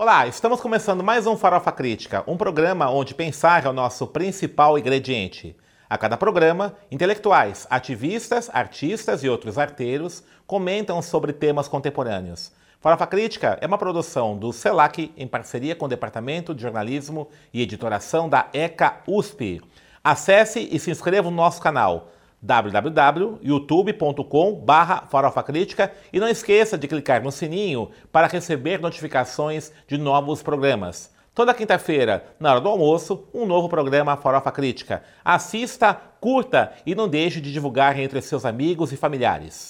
Olá, estamos começando mais um Farofa Crítica, um programa onde pensar é o nosso principal ingrediente. A cada programa, intelectuais, ativistas, artistas e outros arteiros comentam sobre temas contemporâneos. Farofa Crítica é uma produção do CELAC em parceria com o Departamento de Jornalismo e Editoração da ECA USP. Acesse e se inscreva no nosso canal www.youtube.com Farofa Crítica e não esqueça de clicar no sininho para receber notificações de novos programas. Toda quinta-feira, na hora do almoço, um novo programa Farofa Crítica. Assista, curta e não deixe de divulgar entre seus amigos e familiares.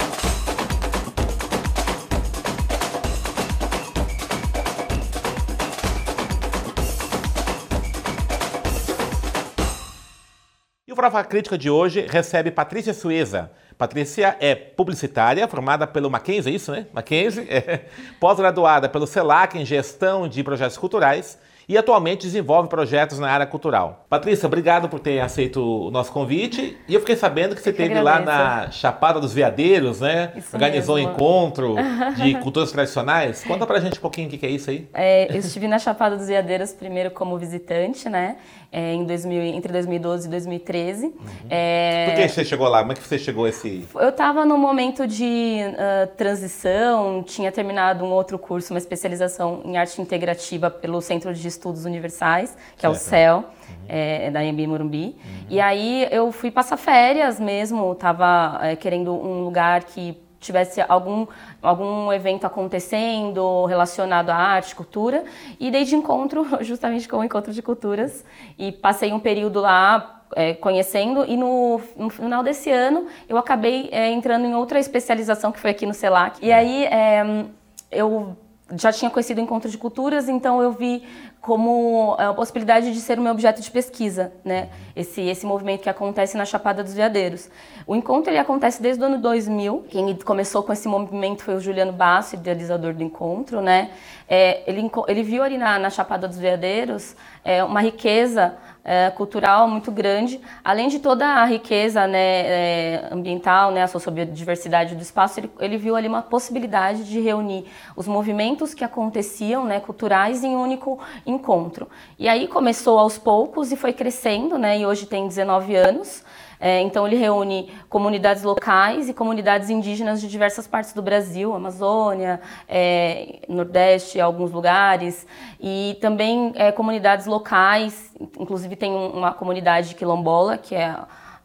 Farofa Crítica de hoje recebe Patrícia Sueza. Patrícia é publicitária, formada pelo Mackenzie, é isso, né? Mackenzie, é, pós-graduada pelo CELAC em Gestão de Projetos Culturais e atualmente desenvolve projetos na área cultural. Patrícia, obrigado por ter aceito o nosso convite. E eu fiquei sabendo que você esteve lá na Chapada dos Veadeiros, né? Isso Organizou mesmo. um encontro de culturas tradicionais. Conta pra gente um pouquinho o que é isso aí. É, eu estive na Chapada dos Veadeiros primeiro como visitante, né? É, em 2000, entre 2012 e 2013. Uhum. É... Por que você chegou lá? Como é que você chegou a esse... Eu estava num momento de uh, transição, tinha terminado um outro curso, uma especialização em arte integrativa pelo Centro de Estudos Universais, que certo. é o CEL, uhum. é, da Embi Morumbi. Uhum. E aí eu fui passar férias mesmo, estava é, querendo um lugar que tivesse algum, algum evento acontecendo relacionado à arte, cultura, e desde encontro, justamente com o Encontro de Culturas, e passei um período lá é, conhecendo, e no, no, final desse ano eu acabei é, entrando em outra especialização que foi aqui no CELAC, e aí é, eu já tinha conhecido o Encontro de Culturas, então eu vi como a possibilidade de ser o meu objeto de pesquisa, né? Esse, esse movimento que acontece na Chapada dos Veadeiros. O encontro ele acontece desde o ano 2000. Quem começou com esse movimento foi o Juliano Basso, idealizador do encontro, né? É, ele, ele viu ali na, na Chapada dos Veadeiros é, uma riqueza é, cultural muito grande, além de toda a riqueza né, é, ambiental, né, a sociobiodiversidade do espaço, ele, ele, viu ali uma possibilidade de reunir os movimentos que aconteciam, né, culturais, em um único encontro. E aí começou aos poucos e foi crescendo, né, e hoje tem 19 anos. É, então ele reúne comunidades locais e comunidades indígenas de diversas partes do Brasil, Amazônia, é, Nordeste, alguns lugares, e também é, comunidades locais, inclusive tem uma comunidade quilombola, que é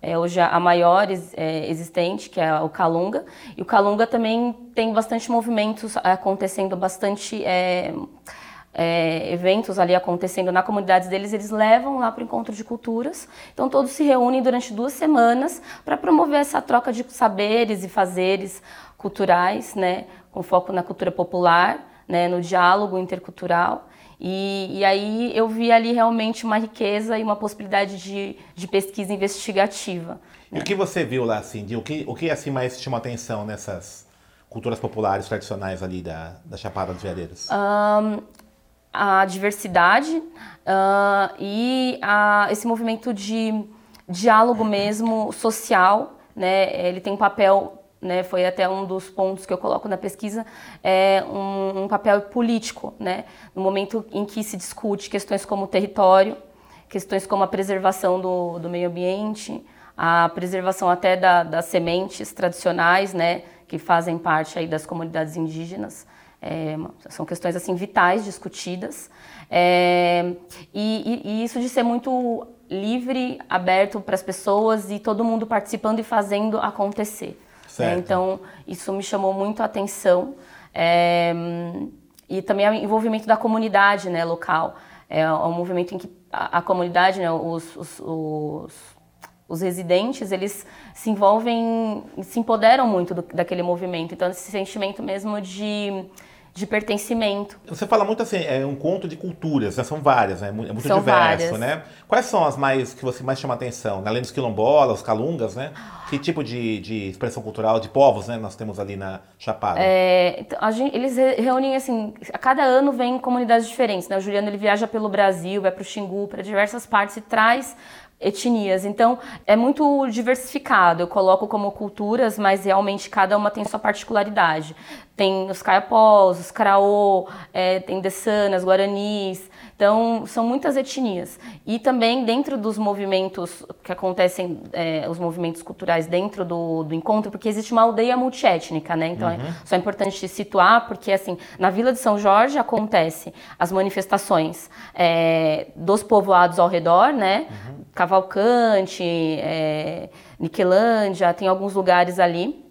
é hoje a maior é, existente, que é o Calunga. E o Calunga também tem bastante movimentos acontecendo, bastante é, é, eventos ali acontecendo na comunidade deles, eles levam lá para o encontro de culturas. Então todos se reúnem durante duas semanas para promover essa troca de saberes e fazeres culturais, né, com foco na cultura popular, né, no diálogo intercultural. E, e, aí eu vi ali realmente uma riqueza e uma possibilidade de, de pesquisa investigativa. E o que você viu lá, assim, de, o, que, o que assim mais chamou atenção nessas culturas populares tradicionais ali da, da Chapada dos Veadeiros? Um, a diversidade uh, e a, esse movimento de diálogo mesmo social, né? Ele tem um papel, né? Foi até um dos pontos que eu coloco na pesquisa, é um, um papel político, né? No momento em que se discute questões como território, questões como a preservação do, do meio ambiente, a preservação até da, das sementes tradicionais, né? Que fazem parte aí das comunidades indígenas. É, são questões assim vitais discutidas é, e, e, e, isso de ser muito livre, aberto para as pessoas e todo mundo participando e fazendo acontecer. Né? Então isso me chamou muito a atenção é, e também o envolvimento da comunidade, né, local. É um movimento em que a, a comunidade, né, os, os, os os residentes, eles se envolvem, se empoderam muito do, daquele movimento. Então, esse sentimento mesmo de de pertencimento. Você fala muito assim, é um conto de culturas, né? são várias, né? é muito são diverso, várias. né? Quais são as mais que você mais chama atenção? Além dos quilombolas, os calungas, né? Que tipo de, de expressão cultural de povos, né? Nós temos ali na Chapada. É, então, gente, eles reúnem assim, a cada ano vem comunidades diferentes, né? O Juliano ele viaja pelo Brasil, vai para o Xingu, para diversas partes e traz etnias. Então, é muito diversificado. Eu coloco como culturas, mas realmente cada uma tem sua particularidade. Tem os caiapós, os caraô, é, tem dessanas, guaranis. Então, são muitas etnias. E também dentro dos movimentos que acontecem, é, os movimentos culturais dentro do, do, encontro, porque existe uma aldeia multiétnica, né? Então, é uhum. é só importante situar, porque assim, na Vila de São Jorge acontece as manifestações é, dos povoados ao redor, né? Uhum. Cavalcante, é, Niquelândia, tem alguns lugares ali.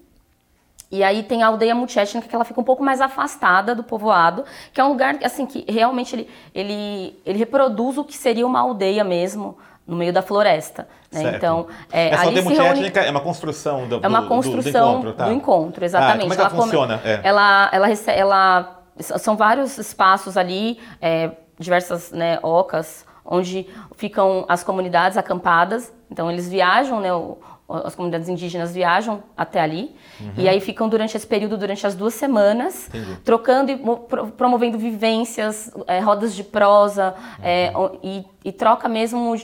E aí tem a aldeia multiétnica que ela fica um pouco mais afastada do povoado, que é um lugar assim que realmente ele, ele, ele reproduz o que seria uma aldeia mesmo no meio da floresta. Né? Então, é, essa aldeia multiétnica reúne... é uma construção do, é uma construção do, do encontro, tá? do encontro exatamente. Ah, como é que ela, ela funciona? É. Ela, ela, ela, ela, são vários espaços ali, é, diversas né, ocas, onde ficam as comunidades acampadas. Então eles viajam, né? O, as comunidades indígenas viajam até ali uhum. e aí ficam durante esse período, durante as duas semanas, Entendi. trocando e promovendo vivências, é, rodas de prosa uhum. é, e, e, troca mesmo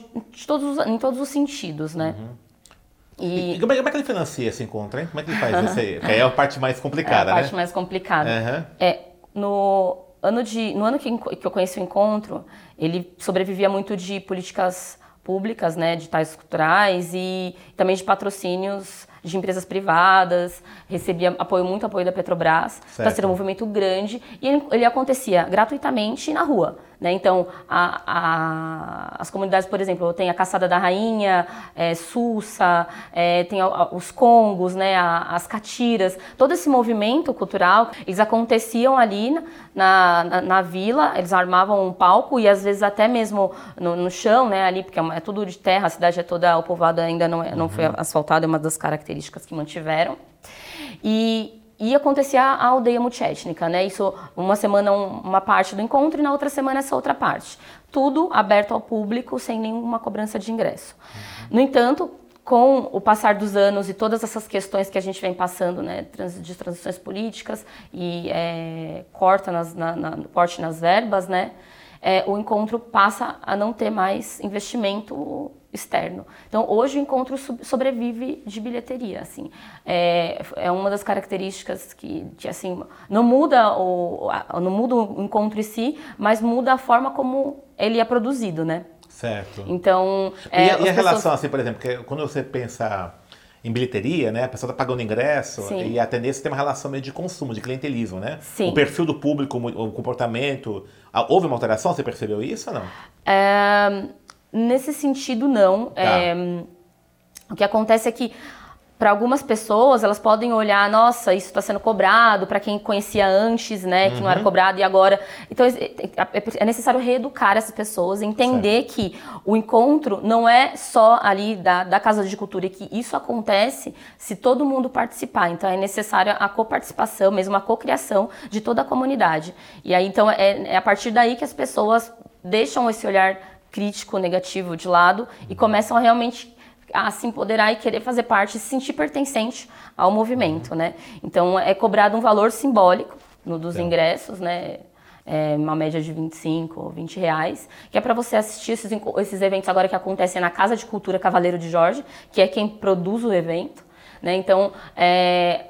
todos, em todos os sentidos, né? Uhum. E... e como, é, como, é, que ele financia esse encontro, hein? Como é que ele faz isso aí? É a parte mais complicada, é a né? parte mais complicada. É, no ano, de, no ano que, que eu conheci o encontro, ele sobrevivia muito de políticas públicas, né, de tais culturais e também de patrocínios de empresas privadas, recebia apoio, muito apoio da Petrobras, para ser um movimento grande, e ele, ele acontecia gratuitamente na rua. Né? Então, a, a, as comunidades, por exemplo, tem a Caçada da Rainha, é, Sussa, é, tem a, os Congos, né? as Catiras, todo esse movimento cultural, eles aconteciam ali na, na, na, vila, eles armavam um palco e às vezes até mesmo no, no chão, né? ali, porque é, é, tudo de terra, a cidade é toda, o povoado ainda não, é, não foi uhum. asfaltado, é uma das características que mantiveram. E, e acontecia a aldeia multiétnica, né? Isso, uma semana uma parte do encontro e na outra semana essa outra parte. Tudo aberto ao público, sem nenhuma cobrança de ingresso. Uhum. No entanto, com o passar dos anos e todas essas questões que a gente vem passando, né, de transições políticas e é, corta nas, na, na, corte nas verbas, né, é, o encontro passa a não ter mais investimento externo. Então, hoje o encontro sobrevive de bilheteria, assim. É, é uma das características que, assim, não muda o não muda o encontro em si, mas muda a forma como ele é produzido, né? Certo. Então, é, e, a, e a relação, assim, por exemplo, que quando você pensa em bilheteria, né? A pessoa está pagando ingresso Sim. e a tendência tem uma relação meio de consumo, de clientelismo, né? Sim. O perfil do público, o comportamento. Houve uma alteração? Você percebeu isso ou não? É, nesse sentido, não. Tá. É, o que acontece é que para algumas pessoas, elas podem olhar, nossa, isso está sendo cobrado, para quem conhecia antes, né, que uhum. não era uhum. cobrado e agora. Então é, é, é necessário reeducar essas pessoas, entender certo. que o encontro não é só ali da, da Casa de Cultura e que isso acontece se todo mundo participar. Então é necessária a coparticipação, mesmo a cocriação de toda a comunidade. E aí então é, é a partir daí que as pessoas deixam esse olhar crítico, negativo de lado e começam a realmente a se empoderar e querer fazer parte, se sentir pertencente ao movimento, né? Então é cobrado um valor simbólico no, dos ingressos, né? É uma média de 25 ou 20 reais, que é para você assistir esses, esses eventos agora que acontecem na Casa de Cultura Cavaleiro de Jorge, que é quem produz o evento. Né? Então, é,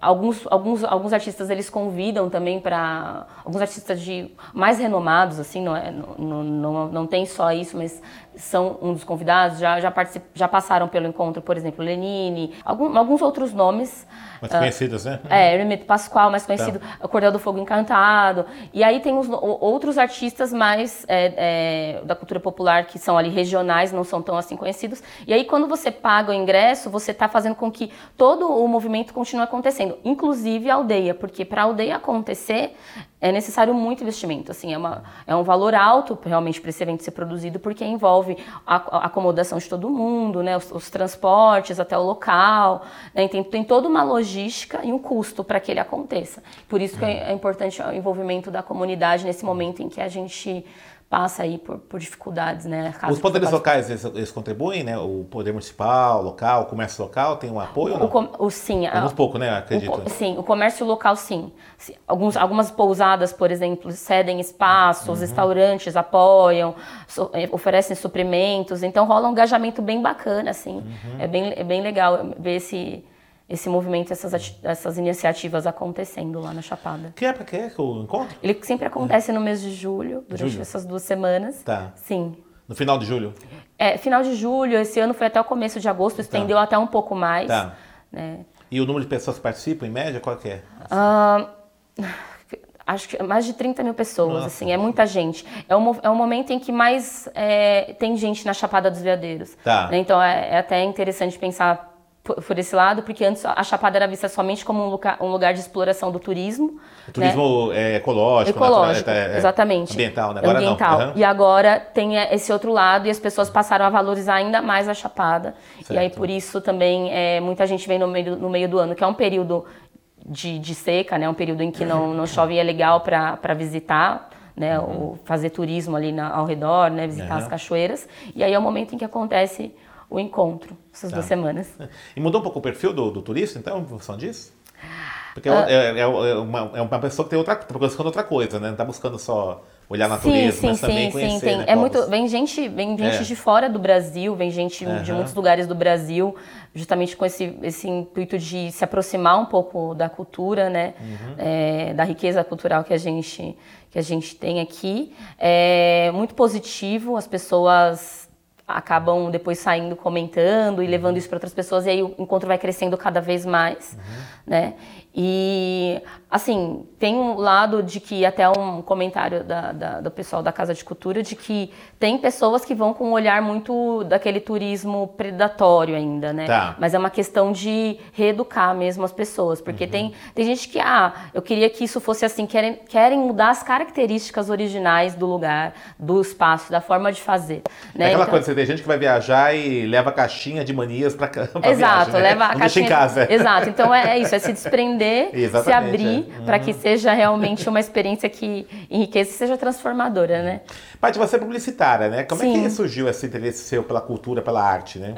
alguns, alguns, alguns artistas eles convidam também para alguns artistas de mais renomados assim não, é, não, não, não tem só isso mas são um dos convidados, já, já, já passaram pelo encontro, por exemplo, Lenine, algum, alguns outros nomes. Mais conhecidos, uh, né? É, Hermeto Pascoal, mais conhecido, tá. Cordel do Fogo Encantado. E aí tem os, outros artistas mais é, é, da cultura popular que são ali regionais, não são tão assim conhecidos. E aí quando você paga o ingresso, você está fazendo com que todo o movimento continue acontecendo, inclusive a aldeia, porque para a aldeia acontecer, é necessário muito investimento. Assim, é, uma, é um valor alto realmente para esse evento ser produzido, porque envolve a, a acomodação de todo mundo, né, os, os transportes até o local, né, tem, tem toda uma logística e um custo para que ele aconteça. Por isso que é, é importante o envolvimento da comunidade nesse momento em que a gente passa aí por, por dificuldades, né? Os poderes locais, eles, eles, contribuem, né? O poder municipal, local, o comércio local tem um apoio? O, com, o sim. Alguns pouco, né? Acredito. O, sim, o comércio local, sim. Alguns, algumas pousadas, por exemplo, cedem espaços, uhum. restaurantes apoiam, so, eh, oferecem suprimentos, então rola um engajamento bem bacana, assim. Uhum. É, bem, é bem legal ver esse esse movimento, essas, essas iniciativas acontecendo lá na Chapada. Que época que é o encontro? Ele sempre acontece no mês de julho, durante julho. essas duas semanas. Tá. Sim. No final de julho? É, final de julho, esse ano foi até o começo de agosto, tá. estendeu tá. até um pouco mais. Tá. Né? E o número de pessoas que participam, em média, qual que é? Uh, acho que mais de 30 mil pessoas, Nossa. assim, é muita gente. É o, é o momento em que mais é, tem gente na Chapada dos Veadeiros. Tá. Né? Então é, é até interessante pensar por, esse lado, porque antes a Chapada era vista somente como um lugar, um lugar de exploração do turismo. O turismo né? é ecológico, ecológico natural, é, é, exatamente. Ambiental, né? Agora ambiental. não. Uhum. E agora tem esse outro lado e as pessoas passaram a valorizar ainda mais a Chapada. Certo. E aí por isso também é, muita gente vem no meio, no meio do ano, que é um período de, de seca, né? Um período em que não, não chove e é legal para visitar. Né, uhum. fazer turismo ali na, ao redor, né, visitar uhum. as cachoeiras. E aí é o momento em que acontece o encontro, essas tá. duas semanas. E mudou um pouco o perfil do, do turista, então, em função disso? Porque é, ah. é, é, uma, é uma pessoa que tem outra, tá buscando outra coisa, né? Não está buscando só olhar a natureza, sim, sim, mas também sim, conhecer, sim, tem. Né, é muito, vem gente, vem gente é. de fora do Brasil, vem gente uhum. de muitos lugares do Brasil, justamente com esse, esse intuito de se aproximar um pouco da cultura, né? Uhum. É, da riqueza cultural que a gente que a gente tem aqui. É muito positivo, as pessoas acabam depois saindo comentando e levando isso para outras pessoas e aí o encontro vai crescendo cada vez mais, uhum. né? E, assim, tem um lado de que, até um comentário da, da, do pessoal da Casa de Cultura, de que tem pessoas que vão com um olhar muito daquele turismo predatório ainda, né? Tá. Mas é uma questão de reeducar mesmo as pessoas, porque uhum. tem, tem gente que, ah, eu queria que isso fosse assim, querem, querem mudar as características originais do lugar, do espaço, da forma de fazer. Né? É aquela então, coisa, você tem gente que vai viajar e leva caixinha de manias para Exato, viagem, né? leva a caixinha. em casa. Exato, então é, é isso, é se desprender Exatamente, se abrir é. Para que uhum. seja realmente uma experiência que enriqueça e seja transformadora, né? Paty, você é publicitária, né? Como Sim. é que surgiu esse interesse seu pela cultura, pela arte, né?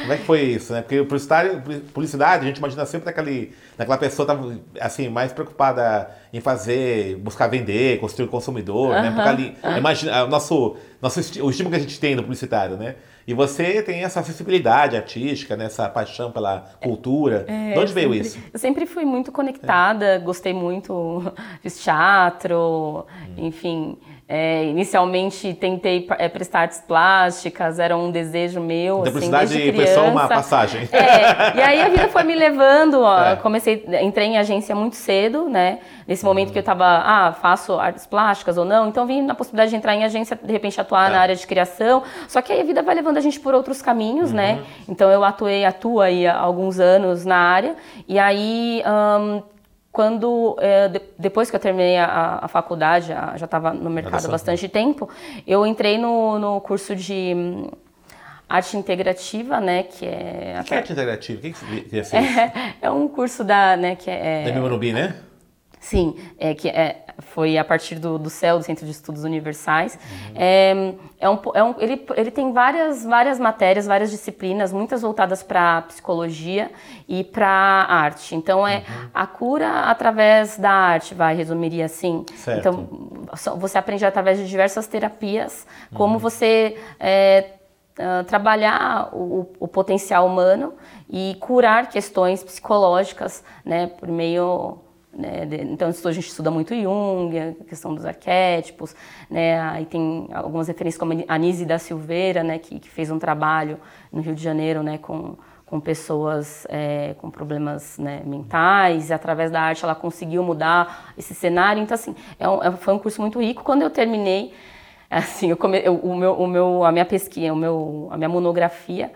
Como é que foi isso, né? Porque publicidade, a gente imagina sempre naquele, naquela pessoa tá, assim, mais preocupada em fazer, buscar vender, construir o consumidor, né? Porque ali, imagina, o nosso, nosso o estímulo que a gente tem no publicitário, né? E você tem essa acessibilidade artística, né? essa paixão pela cultura. É, de onde veio sempre, isso? Eu sempre fui muito conectada, é. gostei muito de teatro, hum. enfim. É, inicialmente tentei é, prestar artes plásticas, era um desejo meu. Então, assim, desde foi só uma passagem. É, e aí a vida foi me levando. Ó, é. Comecei, entrei em agência muito cedo, né? Nesse momento uhum. que eu estava, ah, faço artes plásticas ou não. Então vim na possibilidade de entrar em agência, de repente atuar é. na área de criação. Só que aí a vida vai levando a gente por outros caminhos, né? uhum. né? Então eu atuei, atuo aí há alguns anos na área. E aí. Um, quando é, de, depois que eu terminei a, a faculdade, já estava no mercado há bastante tempo, eu entrei no, no curso de hum, arte integrativa, né, que é... O que é arte integrativa? O que, que é, é, é um curso da, né, que é... Da Morumbi, né? Sim, é, que é, foi a partir do, do CEL, do Centro de Estudos Universais. Uhum. É, é um, é um, ele, ele tem várias, várias matérias, várias disciplinas, muitas voltadas para psicologia e para arte. Então, é uhum. a cura através da arte, vai, resumiria assim. Certo. Então, você aprende através de diversas terapias, como uhum. você... É, Uh, trabalhar o, o, potencial humano e curar questões psicológicas, né, por meio né? Então, a gente estuda muito Jung, a questão dos arquétipos, né? aí tem algumas referências como a Anise da Silveira, né? que, que fez um trabalho no Rio de Janeiro né? com, com pessoas é, com problemas né? mentais, e através da arte ela conseguiu mudar esse cenário. Então, assim, é um, é, foi um curso muito rico. Quando eu terminei, assim, eu come, eu, o meu, o meu, a minha pesquisa, o meu, a minha monografia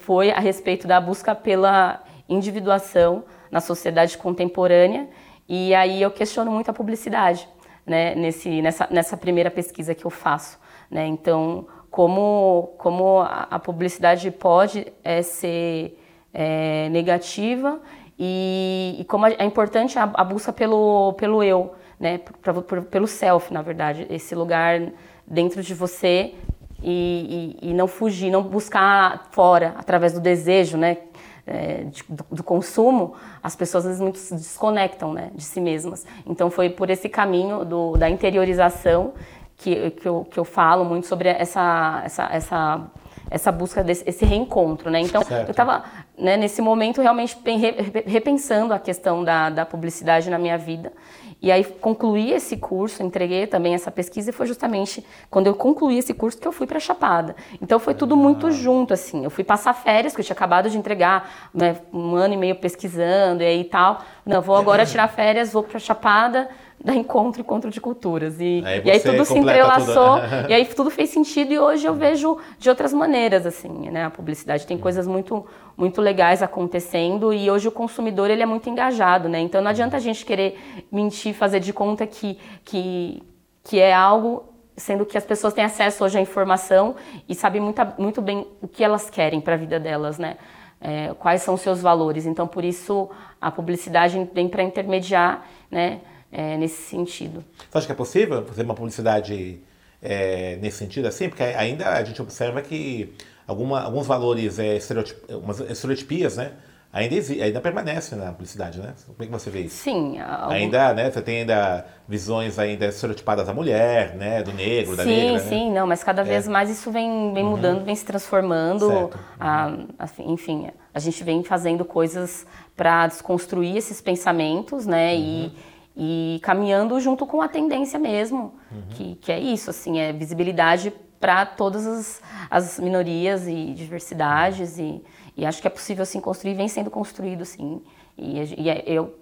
foi a respeito da busca pela individuação na sociedade contemporânea e aí eu questiono muito a publicidade, né, nesse, nessa, nessa primeira pesquisa que eu faço. Né? Então, como, como a, publicidade pode é, ser é, negativa e, e, como é importante a, a, busca pelo, pelo eu, né, pra, pra, pelo self, na verdade, esse lugar dentro de você e, e, e não fugir, não buscar fora através do desejo, né, é, de, do, do, consumo, as pessoas às vezes muito se desconectam né, de si mesmas. Então foi por esse caminho do, da interiorização que, que, eu, que eu falo muito sobre essa, essa, essa, essa busca desse esse reencontro. Né? Então certo. eu estava né, nesse momento realmente repensando a questão da, da publicidade na minha vida e aí concluí esse curso, entreguei também essa pesquisa e foi justamente quando eu concluí esse curso que eu fui para Chapada. Então foi tudo muito junto assim. Eu fui passar férias que eu tinha acabado de entregar, né, um ano e meio pesquisando e aí tal. Não, vou agora tirar férias, vou para Chapada da encontro encontro de culturas. E aí, e aí tudo se entrelaçou e aí tudo fez sentido e hoje eu vejo de outras maneiras assim né a publicidade. Tem coisas muito muito legais acontecendo e hoje o consumidor ele é muito engajado né? Então não adianta a gente querer mentir fazer de conta que que que é algo sendo que as pessoas têm acesso hoje à informação e sabem muito, muito bem o que elas querem para a vida delas né? É, quais são os seus valores. Então por isso a publicidade vem para intermediar né é, nesse sentido. Você acha que é possível fazer uma publicidade é, nesse sentido assim? Porque ainda a gente observa que alguma, alguns valores, é, estereotip, estereotipias, né? Ainda, ainda permanecem na publicidade, né? Como é que você vê isso? Sim. Algum... Ainda, né? Você tem ainda visões ainda estereotipadas da mulher, né? Do negro, da sim, negra, Sim, sim, né? não, mas cada vez é. mais isso vem, vem uhum. mudando, vem se transformando. Uhum. A, enfim, a gente vem fazendo coisas para desconstruir esses pensamentos, né? Uhum. E e caminhando junto com a tendência mesmo, uhum. que, que é isso, assim, é visibilidade para todas as, as, minorias e diversidades e, e, acho que é possível assim construir, vem sendo construído sim. E, e é, eu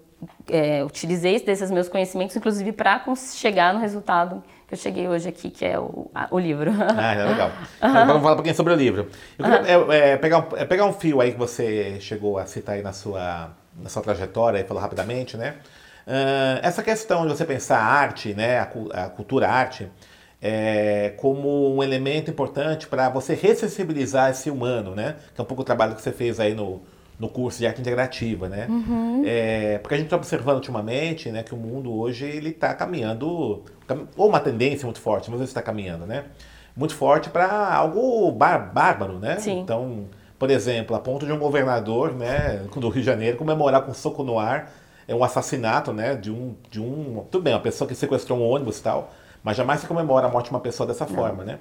é, utilizei desses meus conhecimentos, inclusive para chegar no resultado que eu cheguei hoje aqui, que é o, a, o livro. Ah, é legal. Uhum. Vamos falar um pouquinho sobre o livro. Eu queria uhum. é, pegar, um, é, pegar um fio aí que você chegou a citar aí na sua, na sua trajetória, e falou rapidamente, né? Uh, essa questão de você pensar a arte, né, a, a cultura a arte, é, como um elemento importante para você ressensibilizar esse humano, né? Que é um pouco o trabalho que você fez aí no, no curso de arte integrativa, né? Uhum. É, porque a gente está observando ultimamente, né, que o mundo hoje ele está caminhando, ou uma tendência muito forte, mas ele está caminhando, né? Muito forte para algo bar bárbaro, né? Sim. Então, por exemplo, a ponto de um governador, né, do Rio de Janeiro comemorar com soco no ar é um assassinato, né? De um, de um. Tudo bem, uma pessoa que sequestrou um ônibus e tal, mas jamais se comemora a morte de uma pessoa dessa forma, né?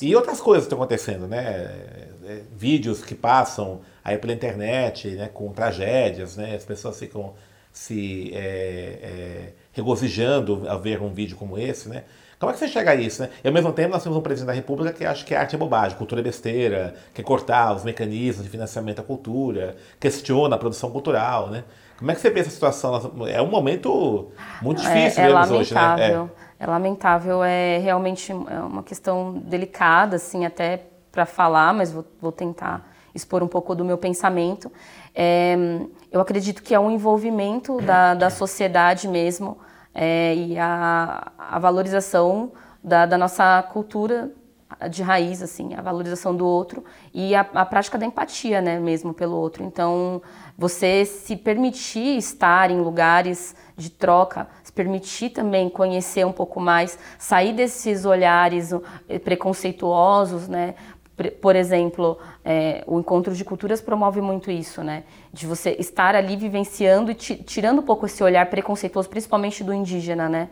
E outras coisas estão acontecendo, né? É, é, vídeos que passam aí pela internet, né? Com tragédias, né? As pessoas ficam se é, é, regozijando ao ver um vídeo como esse, né? Como é que você chega a isso, né? E ao mesmo tempo nós temos um presidente da República que acha que arte é bobagem, cultura é besteira, quer cortar os mecanismos de financiamento da cultura, questiona a produção cultural, né? Como é que você vê essa situação? É um momento muito é, difícil é, é hoje, né? É. é lamentável, é realmente uma questão delicada, assim, até para falar, mas vou, vou, tentar expor um pouco do meu pensamento. É, eu acredito que é um envolvimento da, da sociedade mesmo é, e a, a valorização da, da nossa cultura de raiz, assim, a valorização do outro e a, a, prática da empatia, né, mesmo pelo outro. Então, você se permitir estar em lugares de troca, se permitir também conhecer um pouco mais, sair desses olhares eh, preconceituosos, né? Por exemplo, é, o encontro de culturas promove muito isso, né? De você estar ali vivenciando e tirando um pouco esse olhar preconceituoso, principalmente do indígena, né?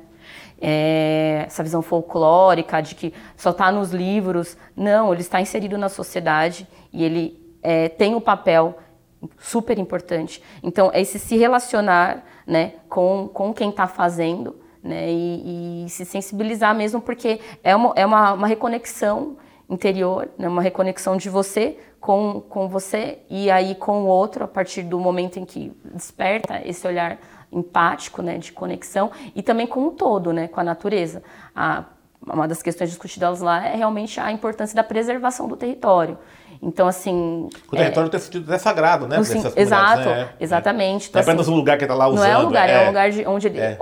É, essa visão folclórica de que só está nos livros. Não, ele está inserido na sociedade e ele é, tem o papel super importante. Então, é esse se relacionar né, com, com quem está fazendo né, e, e, se sensibilizar mesmo, porque é uma, é uma, uma reconexão interior, né, uma reconexão de você com, com você e aí com o outro, a partir do momento em que desperta esse olhar empático, né, de conexão, e também com o todo, né, com a natureza. A, uma das questões discutidas lá é realmente a importância da preservação do território. Então, assim. O território é, tem sentido até sagrado, né? Sim, exato, né? exatamente. Então, é apenas assim, um lugar que está lá usando. Não é um lugar, é, é um lugar de, onde, é.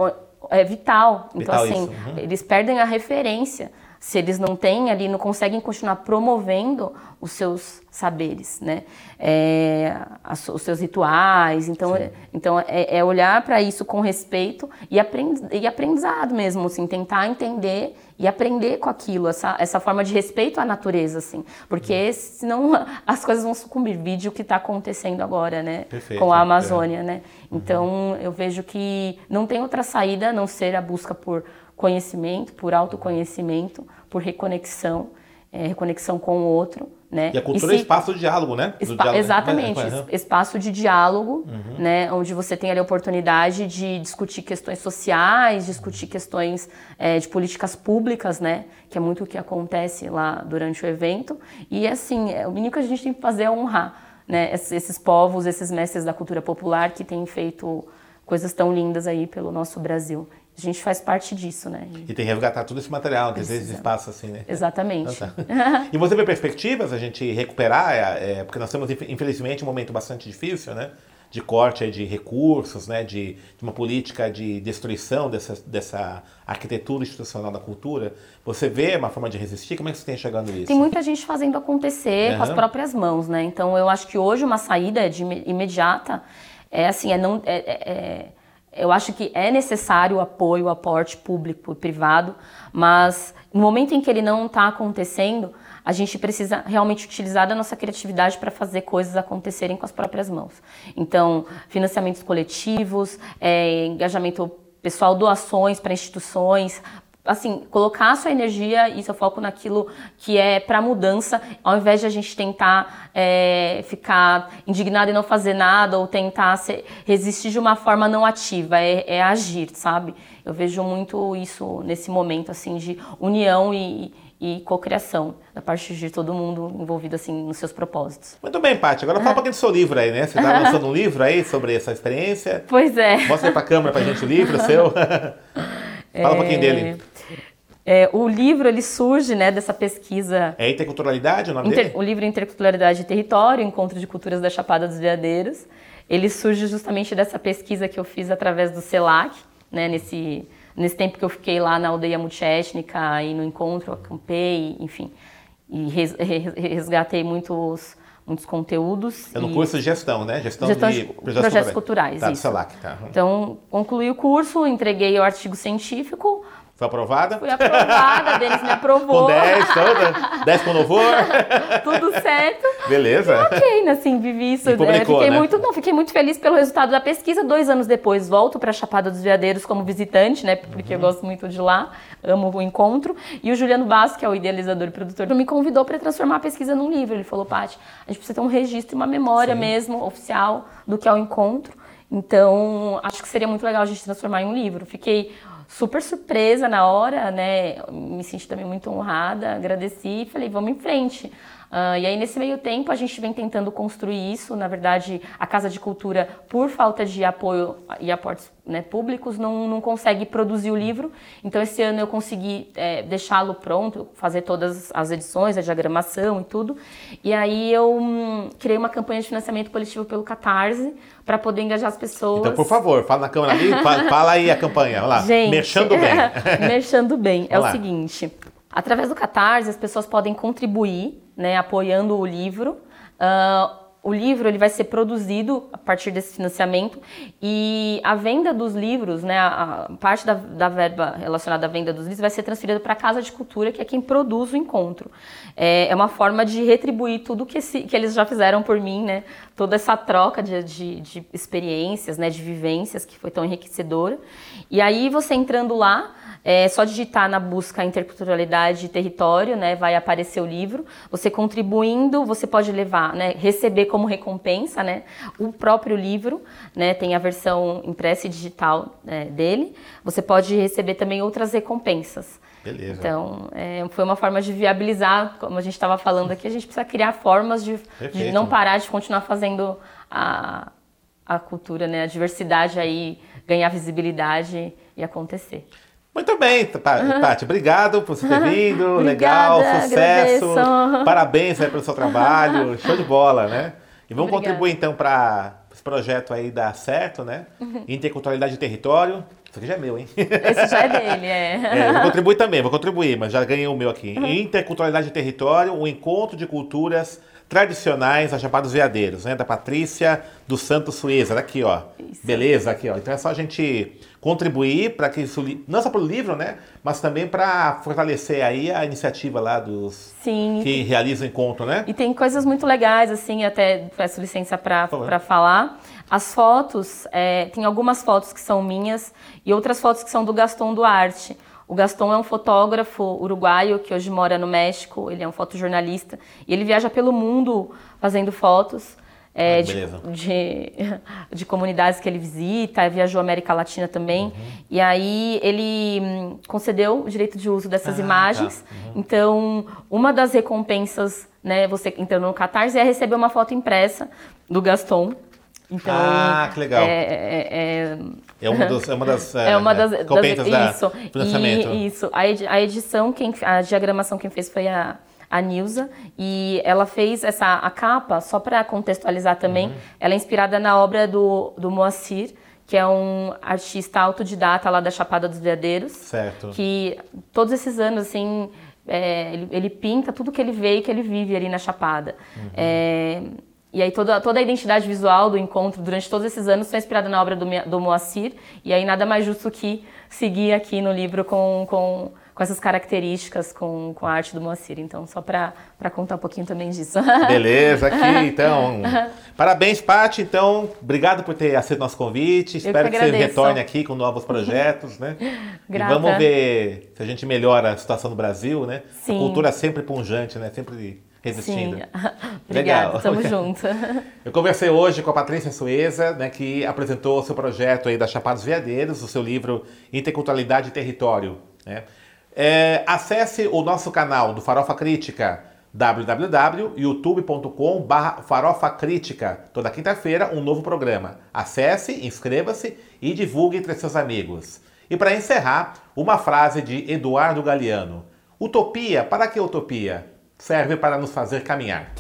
é vital. Então, Vital assim, uhum. eles perdem a referência se eles não têm ali, não conseguem continuar promovendo os seus saberes, né? É, as- os seus rituais. Então, é, então é, é olhar para isso com respeito e, aprend, e aprendizado mesmo, assim, tentar entender e aprender com aquilo, essa, essa forma de respeito à natureza, assim. Porque senão as coisas vão sucumbir. Vídeo que está acontecendo agora, né? Perfeito, com a é. Amazônia, né? Então, eu vejo que não tem outra saída a não ser a busca por conhecimento, por autoconhecimento, por reconexão, é, reconexão com o outro, né? E a cultura é se- espaço de diálogo, né? Espa- diálogo, né? exatamente, Uhum. es- espaço de diálogo, né, onde você tem ali a oportunidade de discutir questões sociais, discutir questões eh, de políticas públicas, né, que é muito o que acontece lá durante o evento. E assim, é, o mínimo que a gente tem que fazer é honrar, né, esses povos, esses mestres da cultura popular que têm feito coisas tão lindas aí pelo nosso Brasil. A gente faz parte disso, né? E tem que resgatar todo esse material, ter esse Precisa. espaço assim, né? Exatamente. Então tá. E você vê perspectivas a gente recuperar, é, é, porque nós temos, infelizmente, um momento bastante difícil, né? De corte aí de recursos, né? De, de uma política de destruição dessa, dessa arquitetura institucional da cultura. Você vê uma forma de resistir? Como é que você tem enxergando isso? Tem muita gente fazendo acontecer com as próprias mãos, né? Então eu acho que hoje uma saída de ime- imediata é assim, é não, é- é- é- eu acho que é necessário o apoio, o aporte público e privado, mas no momento em que ele não está acontecendo, a gente precisa realmente utilizar da nossa criatividade para fazer coisas acontecerem com as próprias mãos. Então, financiamentos coletivos, é, engajamento pessoal, doações para instituições, assim, colocar a sua energia e seu foco naquilo que é para mudança, ao invés de a gente tentar é, ficar indignado e não fazer nada ou tentar se- resistir de uma forma não ativa, é, é agir, sabe? Eu vejo muito isso nesse momento, assim, de união e, e cocriação, da parte de todo mundo envolvido, assim, nos seus propósitos. Muito bem, Paty. Agora fala um pouquinho do seu livro aí, né? Você está lançando um livro aí sobre essa experiência. Pois é. Mostra aí pra câmera pra gente o livro seu. fala um pouquinho dele. É, o livro, ele surge, né, dessa pesquisa É interculturalidade o nome Inter- dele? o livro Interculturalidade e Território, Encontro de Culturas da Chapada dos Veadeiros, ele surge justamente dessa pesquisa que eu fiz através do CELAC, né, nesse, nesse tempo que eu fiquei lá na aldeia multiétnica e no encontro, acampei, enfim, e res- re- resgatei muitos, muitos conteúdos. É no e- curso de gestão, né? Gestão, Gestão de de projetos culturais, Tá, do isso. Tá. Então, concluí o curso, entreguei o artigo científico, Foi aprovada? fui aprovada, a Denis me aprovou, Com 10, toda? 10 com louvor? tudo certo. Beleza. Ok, né, assim, vivi isso. E publicou, é, fiquei né? muito, não, fiquei muito feliz pelo resultado da pesquisa. Dois anos depois, volto para Chapada dos Veadeiros como visitante, né? Porque Uhum. eu gosto muito de lá, amo o encontro. E o Juliano Basso, que é o idealizador e produtor, me convidou para transformar a pesquisa num livro. Ele falou, Paty, a gente precisa ter um registro, uma memória Sim. mesmo oficial do que é o encontro. Então, acho que seria muito legal a gente transformar em um livro. Fiquei super surpresa na hora, né? Me senti também muito honrada, agradeci e falei, vamos em frente. Ah, e aí, nesse meio tempo, a gente vem tentando construir isso. Na verdade, a Casa de Cultura, por falta de apoio e aportes né, públicos, não, não consegue produzir o livro. Então, esse ano eu consegui é, deixá-lo pronto, fazer todas as edições, a diagramação e tudo. E aí, eu hum, criei uma campanha de financiamento coletivo pelo Catarse para poder engajar as pessoas. Então, por favor, fala na câmera ali, fala, fala aí a campanha. Olha lá. Gente, Mexendo bem. mexendo bem. É Vamos o lá. seguinte, através do Catarse, as pessoas podem contribuir, né, apoiando o livro. Ah, o livro ele vai ser produzido a partir desse financiamento e a venda dos livros, né, a, parte da, da verba relacionada à venda dos livros vai ser transferida para a Casa de Cultura, que é quem produz o encontro. É, é uma forma de retribuir tudo que, que eles já fizeram por mim, né, toda essa troca de, de, de experiências, né, de vivências que foi tão enriquecedora. E aí você entrando lá, é só digitar na busca interculturalidade e território, né, vai aparecer o livro. Você contribuindo, você pode levar, né, receber como recompensa, né, o próprio livro, né, tem a versão impressa e digital né, dele. Você pode receber também outras recompensas. Beleza. Então, é, foi uma forma de viabilizar, como a gente estava falando aqui, a gente precisa criar formas de, de não parar de continuar fazendo a, a cultura, né, a diversidade aí ganhar visibilidade e acontecer. Muito bem, Pa- Paty, obrigado por você ter vindo, Obrigada, legal, sucesso, agradeço. parabéns aí pelo seu trabalho, show de bola, né? E vamos Obrigada. contribuir então para esse projeto aí dar certo, né? Uhum. Interculturalidade e território, Isso aqui já é meu, hein? Esse já é dele, é. é vou contribuir também, vou contribuir, mas já ganhei o meu aqui. Interculturalidade e Território, o encontro de culturas tradicionais a Chapada dos Veadeiros, né? Da Patrícia do Santo Sueza, aqui, ó. Isso. Beleza, aqui, ó. Então é só a gente contribuir para que isso, não só para o livro, né? Mas também para fortalecer aí a iniciativa lá dos Sim. que realizam o encontro, né? E tem coisas muito legais, assim, até peço licença para falar. As fotos, é, tem algumas fotos que são minhas e outras fotos que são do Gaston Duarte. O Gaston é um fotógrafo uruguaio que hoje mora no México, ele é um fotojornalista e ele viaja pelo mundo fazendo fotos. É, de, de, de, comunidades que ele visita, viajou América Latina também. Uhum. E aí ele hum, concedeu o direito de uso dessas ah, imagens. Tá. Uhum. Então, uma das recompensas, né, você entrando no Catarse, é receber uma foto impressa do Gaston. Então, ah, que legal. É, é, é, é uma, dos, é uma das, é, uma das, das isso, financiamento. E, isso. A, a edição, quem, a diagramação quem fez foi a, a Nilza, e ela fez essa a capa, só para contextualizar também, uhum. ela é inspirada na obra do, do Moacir, que é um artista autodidata lá da Chapada dos Veadeiros. Certo. Que todos esses anos, assim, é, ele, ele, pinta tudo que ele vê e que ele vive ali na Chapada. Uhum. É, e aí toda, toda a identidade visual do encontro durante todos esses anos foi inspirada na obra do, do Moacir. E aí nada mais justo que seguir aqui no livro com, com, com essas características, com, com a arte do Moacir. Então, só para contar um pouquinho também disso. Beleza, aqui então. Parabéns, Paty. Então, obrigado por ter aceito nosso convite. Espero que, que, você retorne aqui com novos projetos, né? Grata. E vamos ver se a gente melhora a situação no Brasil, né? Sim. A cultura é sempre punjante, né? Sempre resistindo. Sim. Obrigada, Legal. tamo junto. Eu conversei hoje com a Patrícia Sueza, né, que apresentou o seu projeto aí da Chapados Veadeiros, o seu livro Interculturalidade e Território. Né? É, acesse o nosso canal do Farofa Crítica, www.youtube.com Farofa Crítica. Toda quinta-feira, um novo programa. Acesse, inscreva-se e divulgue entre seus amigos. E para encerrar, uma frase de Eduardo Galeano. Utopia, para que utopia? Serve para nos fazer caminhar.